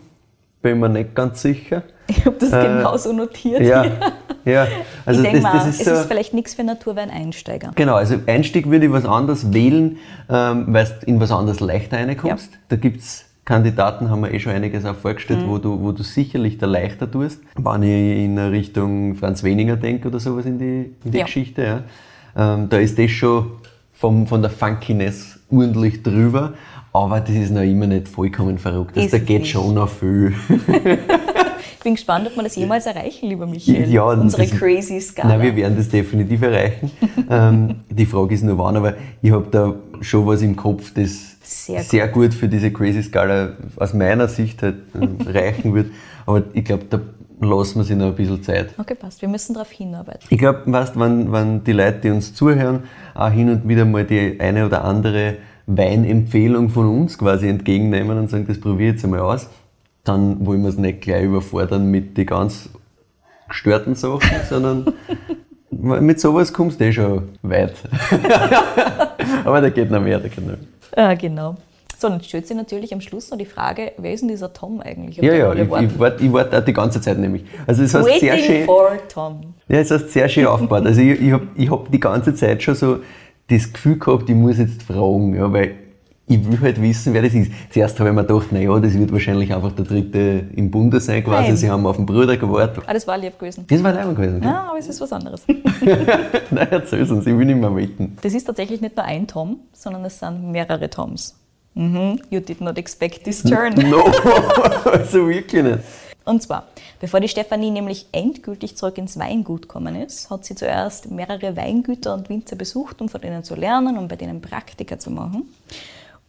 [SPEAKER 2] bin mir nicht ganz sicher.
[SPEAKER 3] ich habe das
[SPEAKER 2] äh,
[SPEAKER 3] genauso notiert.
[SPEAKER 2] Ja, Ja, also
[SPEAKER 3] ich denke
[SPEAKER 2] das,
[SPEAKER 3] mal,
[SPEAKER 2] das ist
[SPEAKER 3] es
[SPEAKER 2] so,
[SPEAKER 3] ist vielleicht nichts für Naturwein-Einsteiger.
[SPEAKER 2] Genau, also Einstieg würde ich was anderes wählen, ähm, weil du in was anderes leichter reinkommst. Da gibt's Kandidaten, haben wir eh schon einiges auch vorgestellt, wo, du, wo du sicherlich da leichter tust. Wenn ich in Richtung Franz Weninger denke oder sowas in die, in die
[SPEAKER 3] Ja.
[SPEAKER 2] Geschichte, ja. Ähm, da ist das schon vom, von der Funkiness ordentlich drüber, aber das ist noch immer nicht vollkommen verrückt. Also
[SPEAKER 3] Ist
[SPEAKER 2] da
[SPEAKER 3] es
[SPEAKER 2] geht
[SPEAKER 3] nicht.
[SPEAKER 2] schon noch viel.
[SPEAKER 3] Ich bin gespannt, ob wir das jemals erreichen, lieber Michael.
[SPEAKER 2] Ja,
[SPEAKER 3] Unsere
[SPEAKER 2] das-
[SPEAKER 3] crazy Skala.
[SPEAKER 2] Nein, wir werden das definitiv erreichen. ähm, die Frage ist nur wann, aber ich habe da schon was im Kopf, das
[SPEAKER 3] Sehr
[SPEAKER 2] sehr, gut für diese Crazy Skala aus meiner Sicht halt ähm, reichen wird. Aber ich glaube, da lassen wir sich noch ein bisschen Zeit.
[SPEAKER 3] Okay, passt. Wir müssen darauf hinarbeiten.
[SPEAKER 2] Ich glaube, weißt, wenn, wenn die Leute, die uns zuhören, auch hin und wieder mal die eine oder andere Weinempfehlung von uns quasi entgegennehmen und sagen, das probiere ich jetzt einmal aus, dann wollen wir es nicht gleich überfordern mit den ganz gestörten Sachen, sondern mit sowas kommst du eh schon weit. Aber da geht noch mehr, da geht noch mehr.
[SPEAKER 3] Ah, genau. So, und jetzt stellt sich natürlich am Schluss noch die Frage, wer ist denn dieser Tom eigentlich?
[SPEAKER 2] Ja, ja, ich, ich warte wart auch die ganze Zeit nämlich. Also es heißt sehr
[SPEAKER 3] Waiting
[SPEAKER 2] schön.
[SPEAKER 3] for Tom.
[SPEAKER 2] Ja, es hast sehr schön aufgebaut. Also ich, ich habe ich hab die ganze Zeit schon so das Gefühl gehabt, ich muss jetzt fragen, ja, weil ich will halt wissen, wer das ist. Zuerst habe ich mir gedacht, naja, das wird wahrscheinlich einfach der Dritte im Bunde sein quasi.
[SPEAKER 3] Nein.
[SPEAKER 2] Sie haben auf den Bruder gewartet.
[SPEAKER 3] Ah, das war lieb gewesen.
[SPEAKER 2] Das war leider gewesen. Ja.
[SPEAKER 3] Aber es ist was anderes.
[SPEAKER 2] Nein, erzähl uns, ich will nicht mehr wetten.
[SPEAKER 3] Das ist tatsächlich nicht nur ein Tom, sondern es sind mehrere Toms. Mhm. You did not expect this turn.
[SPEAKER 2] No, also wirklich nicht.
[SPEAKER 3] Und zwar, bevor die Stefanie nämlich endgültig zurück ins Weingut gekommen ist, hat sie zuerst mehrere Weingüter und Winzer besucht, um von denen zu lernen und bei denen Praktika zu machen.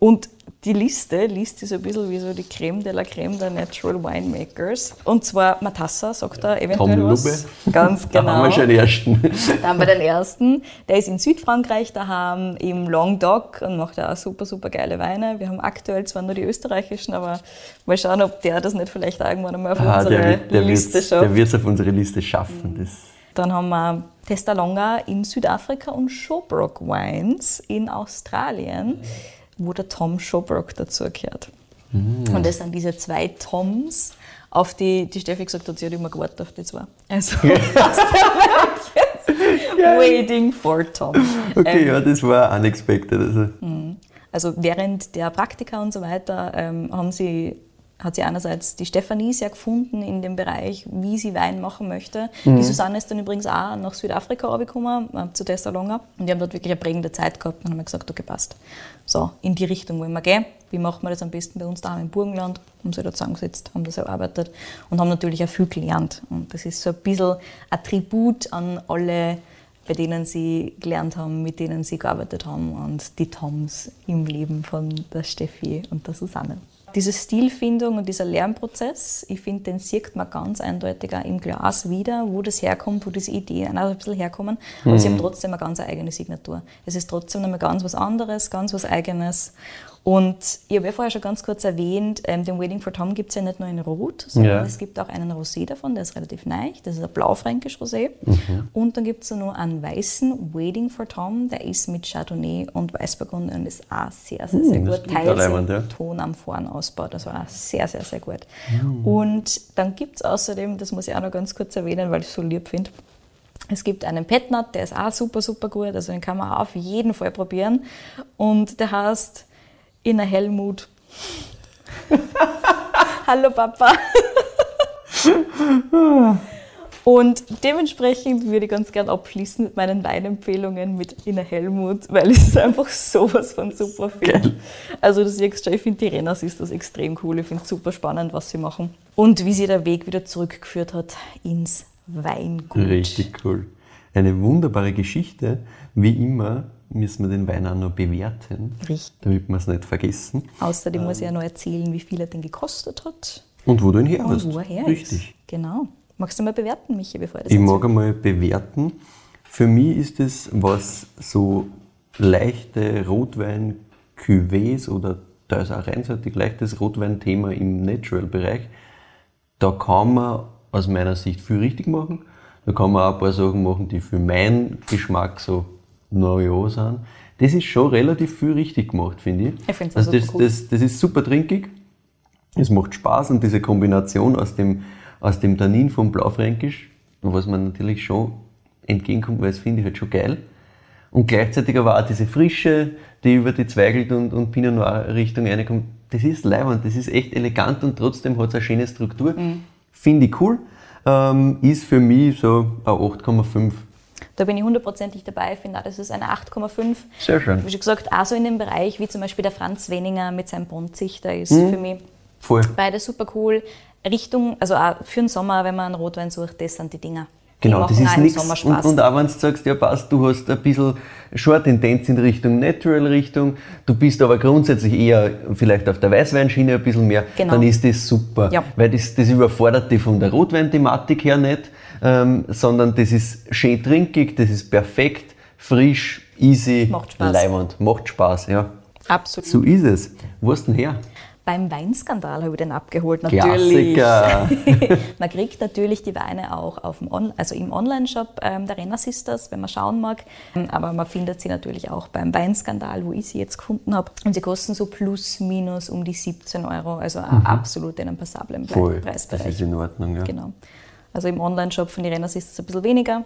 [SPEAKER 3] Und die Liste liest sich so ein bisschen wie so die Creme de la Creme der Natural Winemakers. Und zwar Matassa, sagt er eventuell
[SPEAKER 2] Tom
[SPEAKER 3] was.
[SPEAKER 2] Lubbe.
[SPEAKER 3] Ganz
[SPEAKER 2] Da
[SPEAKER 3] genau.
[SPEAKER 2] haben wir schon den ersten.
[SPEAKER 3] Da haben wir den ersten. Der ist in Südfrankreich daheim, im Languedoc und macht auch super, super geile Weine. Wir haben aktuell zwar nur die österreichischen, aber mal schauen, ob der das nicht vielleicht irgendwann einmal auf
[SPEAKER 2] Ah,
[SPEAKER 3] unsere
[SPEAKER 2] der wird der
[SPEAKER 3] Liste
[SPEAKER 2] wird's-
[SPEAKER 3] schafft.
[SPEAKER 2] der wird es auf unsere Liste schaffen. Das,
[SPEAKER 3] Dann haben wir Testalonga in Südafrika und Showbrook Wines in Australien, wo der Tom Showbrook dazugehört.
[SPEAKER 2] Mm.
[SPEAKER 3] Und das sind diese zwei Toms, auf die die Steffi gesagt hat, sie hat immer gewartet auf die zwei. Also, waiting for Tom.
[SPEAKER 2] okay,
[SPEAKER 3] Ähm,
[SPEAKER 2] ja, das war unexpected. Also.
[SPEAKER 3] Also während der Praktika und so weiter ähm, haben sie, hat sie einerseits die Stefanie sehr gefunden in dem Bereich, wie sie Wein machen möchte. Die Susanne ist dann übrigens auch nach Südafrika gekommen, äh, zu Tessalonga. Und die haben dort wirklich eine prägende Zeit gehabt und haben gesagt, okay, passt. So, in die Richtung wollen wir gehen. Wie machen wir das am besten bei uns daheim im Burgenland? Haben sie da zusammengesetzt, haben das erarbeitet und haben natürlich auch viel gelernt. Und das ist so ein bisschen ein Tribut an alle bei denen sie gelernt haben, mit denen sie gearbeitet haben und die Toms im Leben von der Steffi und der Susanne. Diese Stilfindung und dieser Lernprozess, ich finde, den sieht man ganz eindeutig auch im Glas wieder, wo das herkommt, wo diese Ideen auch ein bisschen herkommen. Aber sie haben trotzdem eine ganz eigene Signatur. Es ist trotzdem nochmal ganz was anderes, ganz was Eigenes. Und ich habe ja vorher schon ganz kurz erwähnt, ähm, den Waiting for Tom gibt es ja nicht nur in Rot, sondern
[SPEAKER 2] Ja.
[SPEAKER 3] es gibt auch einen Rosé davon, der ist relativ neu. Das ist ein blaufränkisch Rosé. Und dann gibt es noch einen weißen Waiting for Tom, der ist mit Chardonnay und Weißburgunder und ist auch sehr, sehr, sehr
[SPEAKER 2] das
[SPEAKER 3] gut. Teils im
[SPEAKER 2] ja.
[SPEAKER 3] Ton am Vorn ausbaut. Das war auch sehr, sehr, sehr gut. Und dann gibt es außerdem, das muss ich auch noch ganz kurz erwähnen, weil ich es so lieb finde, es gibt einen Petnat, der ist auch super, super gut. Also den kann man auch auf jeden Fall probieren. Und der heißt Inner Helmut. Hallo Papa. Und dementsprechend würde ich ganz gern abschließen mit meinen Weinempfehlungen mit Inner Helmut, weil ich es einfach sowas von super finde. Also du siehst schon, ich finde die Renners ist das extrem cool. Ich finde es super spannend, was sie machen. Und wie sie der Weg wieder zurückgeführt hat ins Weingut.
[SPEAKER 2] Richtig cool. Eine wunderbare Geschichte. Wie immer müssen wir den Wein auch noch bewerten,
[SPEAKER 3] Richtig.
[SPEAKER 2] damit wir es nicht vergessen.
[SPEAKER 3] Außerdem muss ich ja noch erzählen, wie viel er denn gekostet hat
[SPEAKER 2] Und wo du ihn her hast.
[SPEAKER 3] und wo er her
[SPEAKER 2] Richtig.
[SPEAKER 3] ist. Genau. Magst du mal bewerten, Michi, bevor ich das
[SPEAKER 2] Ich
[SPEAKER 3] erzähle?
[SPEAKER 2] mag einmal bewerten. Für mich ist es, was so leichte Rotwein-Cuvées oder da ist auch reinseitig leichtes Rotwein-Thema im Natural-Bereich, da kann man aus meiner Sicht viel richtig machen. Da kann man auch ein paar Sachen machen, die für meinen Geschmack so sind. Das ist schon relativ viel richtig gemacht, finde ich.
[SPEAKER 3] Ich auch
[SPEAKER 2] also das,
[SPEAKER 3] cool.
[SPEAKER 2] das, das ist super trinkig. Es macht Spaß und diese Kombination aus dem, aus dem Tannin vom Blaufränkisch was man natürlich schon entgegenkommt, weil das finde ich halt schon geil. Und gleichzeitig aber auch diese Frische, die über die Zweigelt und, und Pinot Noir Richtung reinkommt, das ist leibend, das ist echt elegant und trotzdem hat es eine schöne Struktur. Mhm. Finde ich cool. Ähm, ist für mich so eine 8,5.
[SPEAKER 3] Da bin ich hundertprozentig dabei. Ich finde auch, das ist eine 8,5.
[SPEAKER 2] Sehr schön.
[SPEAKER 3] Wie schon gesagt, auch so in dem Bereich, wie zum Beispiel der Franz Weninger mit seinem Bondzichter ist mhm. für mich
[SPEAKER 2] Voll.
[SPEAKER 3] beide super cool. Richtung, also auch für den Sommer, wenn man einen Rotwein sucht, das sind die Dinger.
[SPEAKER 2] Genau, das ist nichts. Und, und auch wenn du sagst, ja passt, du hast ein bisschen schon Tendenz in Richtung Natural-Richtung, du bist aber grundsätzlich eher vielleicht auf der Weißweinschiene ein bisschen mehr, genau. dann ist das super. Ja. Weil das, das überfordert dich von der Rotweinthematik her nicht, ähm, sondern das ist schön trinkig, das ist perfekt, frisch, easy,
[SPEAKER 3] macht Spaß.
[SPEAKER 2] leibend, macht Spaß, ja.
[SPEAKER 3] Absolut.
[SPEAKER 2] So ist es. Wo du denn her?
[SPEAKER 3] Beim Weinskandal habe ich den abgeholt, natürlich.
[SPEAKER 2] Klassiker.
[SPEAKER 3] man kriegt natürlich die Weine auch auf dem On also im Online-Shop ähm, der Renner Sisters, wenn man schauen mag. Aber man findet sie natürlich auch beim Weinskandal, wo ich sie jetzt gefunden habe. Und sie kosten so plus minus um die 17 Euro, also mhm. absolut in einem passablen
[SPEAKER 2] Voll.
[SPEAKER 3] Preisbereich.
[SPEAKER 2] Das ist in Ordnung, ja.
[SPEAKER 3] Genau. Also im Online-Shop von den Renner Sisters ein bisschen weniger.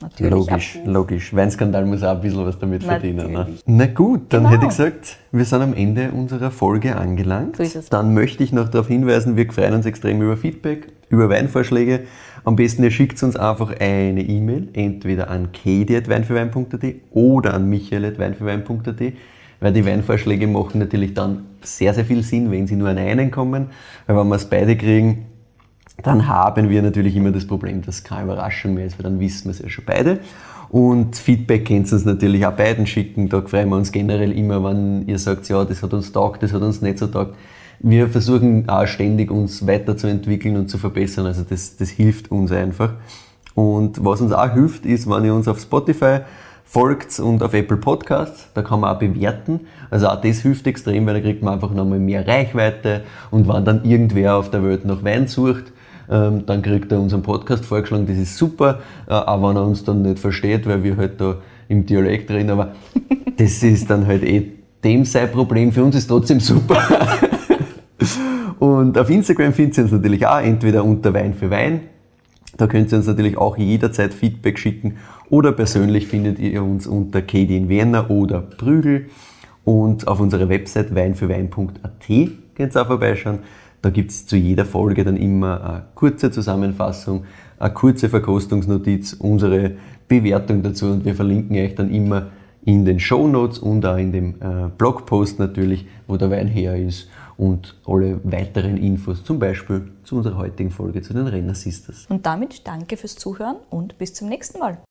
[SPEAKER 2] Natürlich logisch, ab. logisch. Weinskandal muss auch ein bisschen was damit Natürlich. verdienen. Ne? Na gut, dann genau. hätte ich gesagt, wir sind am Ende unserer Folge angelangt.
[SPEAKER 3] So ist es.
[SPEAKER 2] Dann möchte ich noch darauf hinweisen, wir freuen uns extrem über Feedback, über Weinvorschläge. Am besten ihr schickt uns einfach eine E-Mail, entweder an kedi.weinfürwein.at oder an michael.weinfürwein.at, weil die Weinvorschläge machen natürlich dann sehr, sehr viel Sinn, wenn sie nur an einen kommen, weil wenn wir es beide kriegen, dann haben wir natürlich immer das Problem, dass es keine Überraschung mehr ist, weil dann wissen wir es ja schon beide. Und Feedback könnt ihr uns natürlich auch beiden schicken. Da freuen wir uns generell immer, wenn ihr sagt, ja, das hat uns taugt, das hat uns nicht so taugt. Wir versuchen auch ständig uns weiterzuentwickeln und zu verbessern. Also das, das hilft uns einfach. Und was uns auch hilft, ist, wenn ihr uns auf Spotify folgt und auf Apple Podcasts, da kann man auch bewerten. Also auch das hilft extrem, weil da kriegt man einfach nochmal mehr Reichweite. Und wenn dann irgendwer auf der Welt nach Wein sucht, dann kriegt er unseren Podcast vorgeschlagen, das ist super, äh, auch wenn er uns dann nicht versteht, weil wir halt da im Dialekt reden, aber das ist dann halt eh dem sein Problem, für uns ist trotzdem super. Und auf Instagram findet ihr uns natürlich auch entweder unter Wein für Wein. Da könnt ihr uns natürlich auch jederzeit Feedback schicken oder persönlich findet ihr uns unter Kedin Werner oder Prügel und auf unserer Website weinfürwein.at könnt ihr auch vorbeischauen. Da gibt es zu jeder Folge dann immer eine kurze Zusammenfassung, eine kurze Verkostungsnotiz, unsere Bewertung dazu und wir verlinken euch dann immer in den Show Notes und auch in dem äh, Blogpost natürlich, wo der Wein her ist und alle weiteren Infos, zum Beispiel zu unserer heutigen Folge zu den Renner Sisters.
[SPEAKER 3] Und damit danke fürs Zuhören und bis zum nächsten Mal.